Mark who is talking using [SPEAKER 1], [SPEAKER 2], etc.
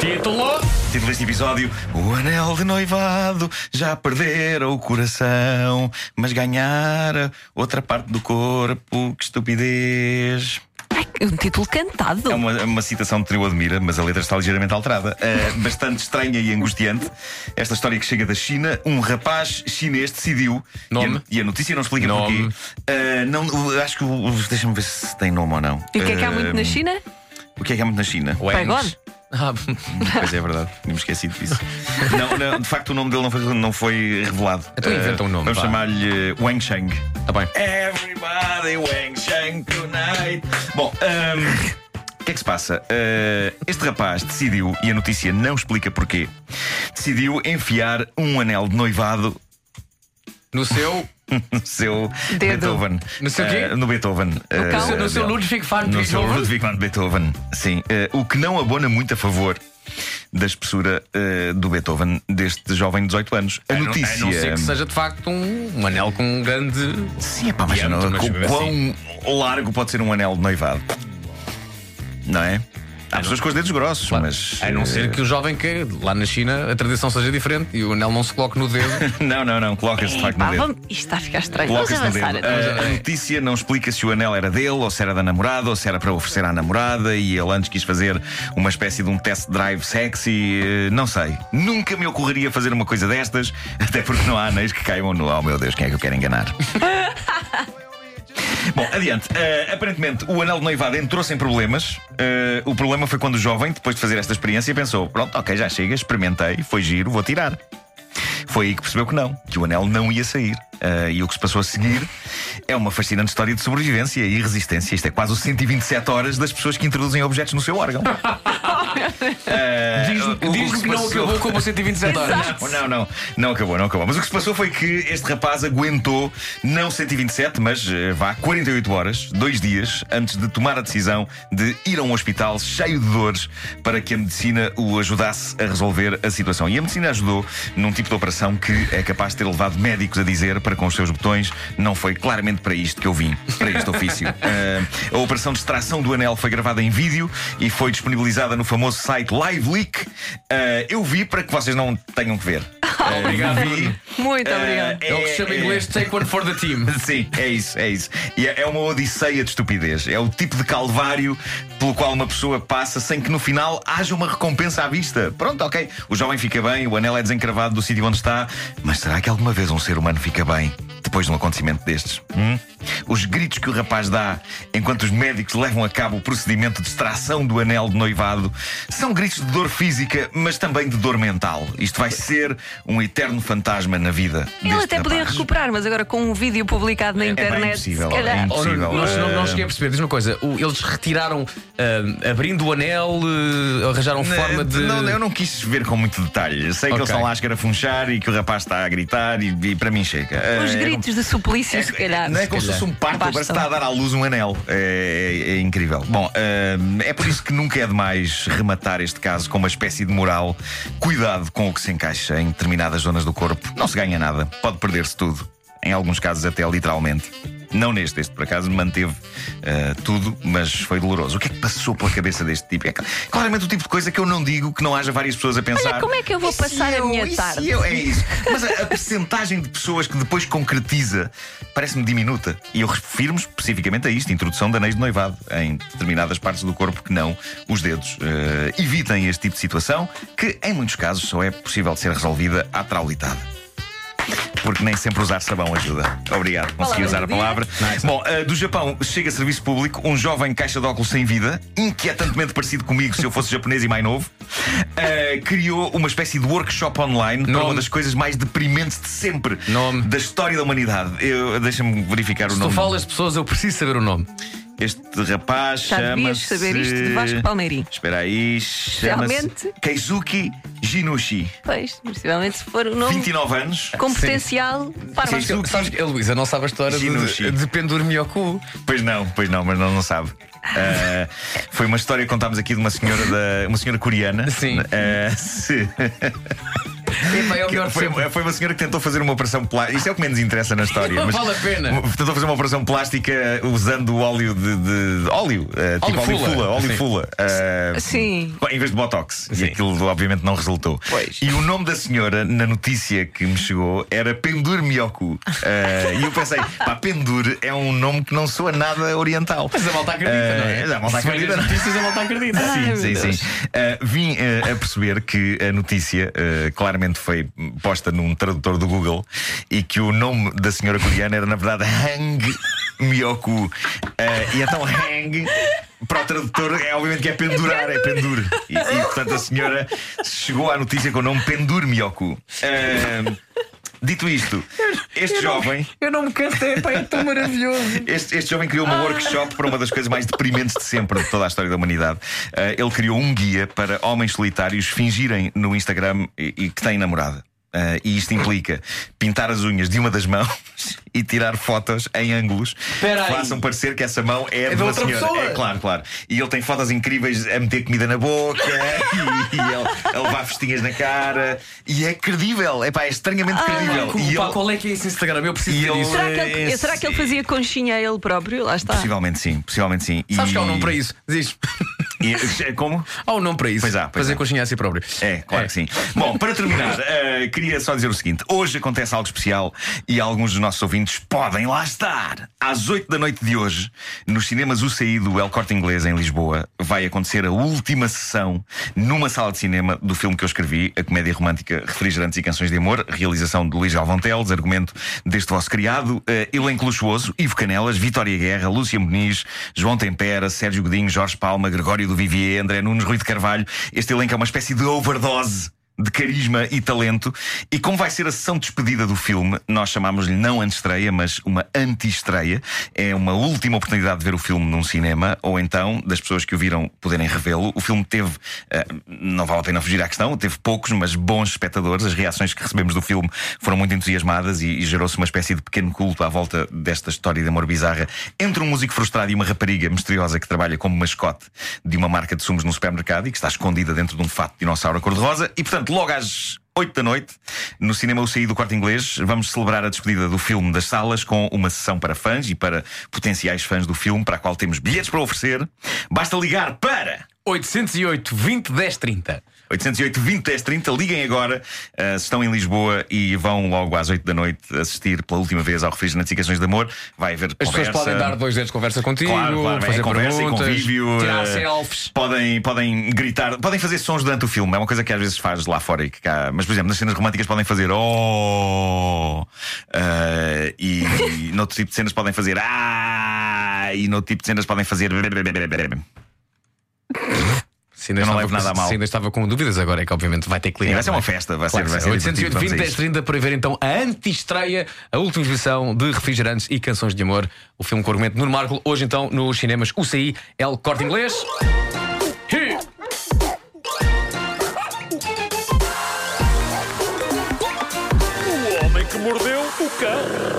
[SPEAKER 1] Título.
[SPEAKER 2] Título deste episódio: O anel de noivado já perdera o coração, mas ganhara outra parte do corpo. Que estupidez.
[SPEAKER 3] É um título cantado.
[SPEAKER 2] É uma, é uma citação de Trio Admira, mas a letra está ligeiramente alterada. É bastante estranha e angustiante. Esta história que chega da China, um rapaz chinês decidiu.
[SPEAKER 1] Nome?
[SPEAKER 2] E a, e a notícia não explica
[SPEAKER 1] Nome?
[SPEAKER 2] porquê. Ah, não, o- acho que. Deixa-me ver se tem nome ou não.
[SPEAKER 3] E o que é que há muito na
[SPEAKER 2] Ah,
[SPEAKER 3] China?
[SPEAKER 2] O que é que há muito na China?
[SPEAKER 3] Saigon?
[SPEAKER 1] Ah,
[SPEAKER 2] Pois é, é verdade, tínhamos esquecido disso. Não, não, de facto, o nome dele não foi, não foi revelado.
[SPEAKER 1] Então inventa um nome,
[SPEAKER 2] Vamos chamar-lhe eh, Wang Sheng.
[SPEAKER 1] tá bem.
[SPEAKER 2] Everybody Wang Sheng tonight. Bom, ahm, o que é que se passa? Ah, este rapaz decidiu, e a notícia não explica porquê, decidiu enfiar um anel de noivado
[SPEAKER 1] No seu.
[SPEAKER 2] no seu
[SPEAKER 3] Dedo.
[SPEAKER 2] Beethoven.
[SPEAKER 1] No seu quê?
[SPEAKER 2] Ah, no Beethoven.
[SPEAKER 3] No?
[SPEAKER 2] Ah,
[SPEAKER 1] No seu. Ludwig van
[SPEAKER 2] No seu
[SPEAKER 1] Beethoven.
[SPEAKER 2] Ludwig van Beethoven. Sim. Eh, o que não abona muito a favor da espessura eh, do Beethoven deste jovem de 18 anos. A,
[SPEAKER 1] A não-
[SPEAKER 2] notícia.
[SPEAKER 1] A não ser que seja de facto um, um anel com um grande.
[SPEAKER 2] Sim, é pá, mas não,
[SPEAKER 1] mas
[SPEAKER 2] com-
[SPEAKER 1] mesmo assim.
[SPEAKER 2] quão largo pode ser um anel de noivado? Não é? Há pessoas com os dedos grossos, mas.
[SPEAKER 1] A não
[SPEAKER 2] eh,
[SPEAKER 1] ser que o jovem que lá na China a tradição seja diferente e o anel não se coloque no dedo.
[SPEAKER 2] Não, não, não. Coloca-se de facto no dedo.
[SPEAKER 3] vamos... Isto está a ficar estranho. Vamos
[SPEAKER 2] Coloca-se no dedo.
[SPEAKER 3] então.
[SPEAKER 2] A, a notícia não explica se o anel era dele, ou se era da namorada, ou se era para oferecer à namorada, e ele antes quis fazer uma espécie de um test drive sexy. eh, Não sei. Nunca me ocorreria fazer uma coisa destas, até porque não há anéis que caibam no. Oh meu Deus, quem é que eu quero enganar? Bom, adiante. Eh, aparentemente, o anel de noivado entrou sem problemas. Eh, o problema foi quando o jovem, depois de fazer esta experiência, pensou: pronto, ok, já chega, experimentei, foi giro, vou tirar. Foi aí que percebeu que não, que o anel não ia sair. Ah, e o que se passou a seguir é uma fascinante história de sobrevivência e resistência. Isto é quase o 127 horas das pessoas que introduzem objetos no seu órgão. Ah,
[SPEAKER 1] Diz-me
[SPEAKER 2] se
[SPEAKER 1] que não
[SPEAKER 2] passou-
[SPEAKER 1] acabou como 127 horas.
[SPEAKER 2] não, não, não, não acabou, não acabou. Mas o que se passou foi que este rapaz aguentou não 127, mas eh, vá 48 horas, dois dias, antes de tomar a decisão de ir a um hospital cheio de dores para que a medicina o ajudasse a resolver a situação. E a medicina ajudou num tipo de operação que é capaz de ter levado médicos a dizer para com os seus botões: não foi claramente para isto que eu vim, para este ofício. Eh, a operação de extração do anel foi gravada em vídeo e foi disponibilizada no famoso site Live Leak. Eh, eu vi para que vocês não tenham que ver. Eh,
[SPEAKER 1] Obrigado,
[SPEAKER 2] vi.
[SPEAKER 1] Bruno.
[SPEAKER 3] Muito
[SPEAKER 2] Eh,
[SPEAKER 3] obrigado.
[SPEAKER 1] É o que se chama em inglês Take One for the Team.
[SPEAKER 2] Sim, é isso, é isso. E é é uma odisseia de estupidez. É o tipo de calvário pelo qual uma pessoa passa sem que no final haja uma recompensa à vista. Pronto, ok. O jovem fica bem, o anel é desencravado do sítio onde está. Mas será que alguma vez um ser humano fica bem depois de um acontecimento destes? hum? Os gritos que o rapaz dá enquanto os médicos levam a cabo o procedimento de extração do anel de noivado são gritos de dor física, mas também de dor mental. Isto vai ser um eterno fantasma na vida.
[SPEAKER 3] Ele
[SPEAKER 2] deste
[SPEAKER 3] até podia
[SPEAKER 2] rapaz.
[SPEAKER 3] recuperar, mas agora com um vídeo publicado na
[SPEAKER 2] bem
[SPEAKER 3] internet,
[SPEAKER 2] impossível,
[SPEAKER 3] se calhar.
[SPEAKER 2] é
[SPEAKER 1] Oh, Nuno,
[SPEAKER 2] Possível.
[SPEAKER 1] nós não, não
[SPEAKER 2] Eh,
[SPEAKER 1] cheguei a perceber. Diz uma coisa: o- eles retiraram, ah, abrindo o anel, ah, arranjaram forma de.
[SPEAKER 2] Não, eu não quis ver com muito detalhe. Sei que
[SPEAKER 1] Ok.
[SPEAKER 2] eles estão lá a escarafunchar e que o rapaz está a gritar e, e para mim chega.
[SPEAKER 3] Os
[SPEAKER 2] É,
[SPEAKER 3] de suplício, se calhar.
[SPEAKER 2] Não é como se fosse um parto, parece que está a dar à luz um anel. É, é- é incrível. Bom, eh, é por isso que nunca é demais rematar este caso com uma espécie de moral. Cuidado com o que se encaixa em determinadas zonas do corpo. Não se ganha nada, pode perder-se tudo. Em alguns casos, até literalmente. Não neste, este por acaso manteve eh, tudo, mas foi doloroso. O que é que passou pela cabeça deste tipo? É cl- claramente o tipo de coisa que eu não digo que não haja várias pessoas a pensar.
[SPEAKER 3] Olha, como é que eu vou
[SPEAKER 2] "E se
[SPEAKER 3] passar a
[SPEAKER 2] eu?
[SPEAKER 3] minha
[SPEAKER 2] E se
[SPEAKER 3] tarde?"
[SPEAKER 2] eu?" É isso. Mas a, a percentagem de pessoas que depois concretiza parece-me diminuta. E eu refiro-me especificamente a isto: introdução de anéis de noivado em determinadas partes do corpo que não os dedos. Eh, evitem este tipo de situação, que em muitos casos só é possível de ser resolvida à traulitada. Porque nem sempre usar sabão ajuda. Obrigado, consegui usar a palavra. Bom, eh, do Japão chega a serviço público um jovem caixa de óculos sem vida, inquietantemente parecido comigo se eu fosse japonês e mais novo, eh, criou uma espécie de workshop online para
[SPEAKER 1] Nome.
[SPEAKER 2] uma das coisas mais deprimentes de sempre
[SPEAKER 1] Nome.
[SPEAKER 2] da história da humanidade. Deixa-me verificar o
[SPEAKER 1] Se tu
[SPEAKER 2] nome.
[SPEAKER 1] falas pessoas, eu preciso saber o nome.
[SPEAKER 2] Este rapaz
[SPEAKER 3] Já devias
[SPEAKER 2] chama-se.
[SPEAKER 3] saber isto de Vasco Palmeirim.
[SPEAKER 2] Espera aí, chama-se
[SPEAKER 3] Realmente?
[SPEAKER 2] Keizuki Jinushi.
[SPEAKER 3] Pois, possivelmente se for o nome
[SPEAKER 2] 29 anos.
[SPEAKER 3] com potencial para
[SPEAKER 2] Sim,
[SPEAKER 1] que, sabes que Luísa não sabe a história de,
[SPEAKER 2] Ginushi.
[SPEAKER 1] de, de pendur-me ao cu.
[SPEAKER 2] Pois não, pois não, mas não, não sabe. Ah, foi uma história que contámos aqui de uma senhora, da, uma senhora coreana.
[SPEAKER 1] Sim.
[SPEAKER 2] Ah, se-
[SPEAKER 1] Epá, é o
[SPEAKER 2] Foi, foi uma senhora que tentou fazer uma operação plástica. Isso é o que menos interessa na história.
[SPEAKER 1] Não
[SPEAKER 2] mas
[SPEAKER 1] vale a pena.
[SPEAKER 2] Tentou fazer uma operação plástica usando óleo de. de- óleo, eh, tipo
[SPEAKER 1] Óleo
[SPEAKER 2] óleo
[SPEAKER 1] fula.
[SPEAKER 2] Óleo
[SPEAKER 1] Sim.
[SPEAKER 2] fula. eh,
[SPEAKER 3] Sim.
[SPEAKER 2] Em vez de botox.
[SPEAKER 1] Sim.
[SPEAKER 2] E aquilo obviamente não resultou.
[SPEAKER 3] Pois.
[SPEAKER 2] E o nome da senhora, na notícia que me chegou, era Pendur Miyoku. Eh, e eu pensei, pá, Pendur é um nome que não soa nada oriental.
[SPEAKER 1] Mas a malta acredita, não é?
[SPEAKER 2] A malta acredita.
[SPEAKER 1] notícias, a malta acredita.
[SPEAKER 2] Sim,
[SPEAKER 3] Ai,
[SPEAKER 2] sim, sim. Uh, vim uh, a perceber que a notícia uh, foi posta num tradutor do Google e que o nome da senhora coreana era na verdade Hang Myoku. Uh, e então Hang. Para o tradutor é obviamente que é pendurar, é pendur. E, e, portanto a senhora chegou à notícia com o nome Pendur Myoku. Uh, dito isto, este jovem.
[SPEAKER 1] Eu não me canso, é, pá, é tão maravilhoso.
[SPEAKER 2] Este, este jovem criou uma workshop para uma das coisas mais deprimentes de sempre de toda a história da humanidade. Uh, ele criou um guia para homens solitários fingirem no Instagram e, e que têm namorada. Uh, e isto implica pintar as unhas de uma das mãos e tirar fotos em ângulos que
[SPEAKER 1] aí.
[SPEAKER 2] façam parecer que essa mão é, de
[SPEAKER 1] da
[SPEAKER 2] uma
[SPEAKER 1] outra
[SPEAKER 2] senhora.
[SPEAKER 1] pessoa.
[SPEAKER 2] É claro, claro. E ele tem fotos incríveis a meter comida na boca e, e ele, a levar festinhas na cara. E é credível, é pá, é estranhamente credível.
[SPEAKER 1] Como,
[SPEAKER 2] e
[SPEAKER 1] pá,
[SPEAKER 2] ele-
[SPEAKER 1] qual é que é esse Instagram? Eu preciso
[SPEAKER 2] E
[SPEAKER 1] ver
[SPEAKER 2] ele-
[SPEAKER 1] isso.
[SPEAKER 3] Será que, ele,
[SPEAKER 2] esse-
[SPEAKER 3] será que ele fazia conchinha a ele próprio? Lá está.
[SPEAKER 2] Possivelmente sim, possivelmente sim.
[SPEAKER 1] Sabes
[SPEAKER 2] E-
[SPEAKER 1] que há um nome para isso? Diz.
[SPEAKER 2] E- como?
[SPEAKER 1] Há um nome para isso.
[SPEAKER 2] Pois há, pois
[SPEAKER 1] Fazer
[SPEAKER 2] há.
[SPEAKER 1] conchinha a si próprio.
[SPEAKER 2] É, claro que sim. Bom, para terminar, eh, queria só dizer o seguinte: hoje acontece algo especial e alguns dos nossos ouvintes podem lá estar. Às 8 da noite de hoje, nos cinemas UCI do El Corte Inglês, em Lisboa, vai acontecer a última sessão numa sala de cinema do filme que eu escrevi, a comédia romântica Refrigerantes e Canções de Amor, realização de Luís Galvão Teles, argumento deste vosso criado, eh, elenco luxuoso, Ivo Canelas, Vitória Guerra, Lúcia Muniz, João Tempera, Sérgio Godinho, Jorge Palma, Gregório Vivier, André Nunes, Rui de Carvalho. Este elenco é uma espécie de overdose de carisma e talento. E como vai ser a sessão de despedida do filme, nós chamámos-lhe não antestreia, mas uma anti-estreia. É uma última oportunidade de ver o filme num cinema, ou então das pessoas que o viram poderem revê-lo. O filme teve, eh, não vale a pena fugir à questão, teve poucos, mas bons espectadores. As reações que recebemos do filme foram muito entusiasmadas e, e gerou-se uma espécie de pequeno culto à volta desta história de amor bizarra entre um músico frustrado e uma rapariga misteriosa que trabalha como mascote de uma marca de sumos no supermercado e que está escondida dentro de um fato de dinossauro cor-de-rosa. E portanto, logo às 8 da noite, no cinema UCI do Corte Inglês, vamos celebrar a despedida do filme das salas com uma sessão para fãs e para potenciais fãs do filme, para a qual temos bilhetes para oferecer. Basta ligar para
[SPEAKER 1] 808 20 10 30.
[SPEAKER 2] 808 20 10 30. Liguem agora uh, se estão em Lisboa e vão logo às 8 da noite assistir pela última vez ao Refrigerantes e Canções de Amor. Vai haver
[SPEAKER 1] As
[SPEAKER 2] conversa.
[SPEAKER 1] pessoas podem dar dois dedos de conversa contigo,
[SPEAKER 2] Claro, claro,
[SPEAKER 1] fazer
[SPEAKER 2] é conversa e
[SPEAKER 1] perguntas,
[SPEAKER 2] convívio.
[SPEAKER 1] tirar
[SPEAKER 2] eh,
[SPEAKER 1] selfies.
[SPEAKER 2] Podem, podem gritar, podem fazer sons durante o filme. É uma coisa que às vezes faz lá fora e que cá. Mas, por exemplo, nas cenas românticas podem fazer oh eh, e, e noutro tipo de cenas podem fazer ah e noutro tipo de cenas podem fazer.
[SPEAKER 1] Se ainda,
[SPEAKER 2] Eu não
[SPEAKER 1] estava,
[SPEAKER 2] levo nada a mal.
[SPEAKER 1] se ainda estava com dúvidas, agora é que obviamente vai ter que ligar.
[SPEAKER 2] Vai ser
[SPEAKER 1] não é?
[SPEAKER 2] uma festa, vai
[SPEAKER 1] Claro
[SPEAKER 2] ser, vai ser
[SPEAKER 1] sim. 808
[SPEAKER 2] divertido,
[SPEAKER 1] 20
[SPEAKER 2] vamos a
[SPEAKER 1] 10
[SPEAKER 2] isso.
[SPEAKER 1] 30 para ver então a anti-estreia, a última exibição de refrigerantes e canções de amor. O filme com argumento Nuno Marco, hoje então nos cinemas UCI, El Corte Inglês.
[SPEAKER 4] O homem que mordeu o cão.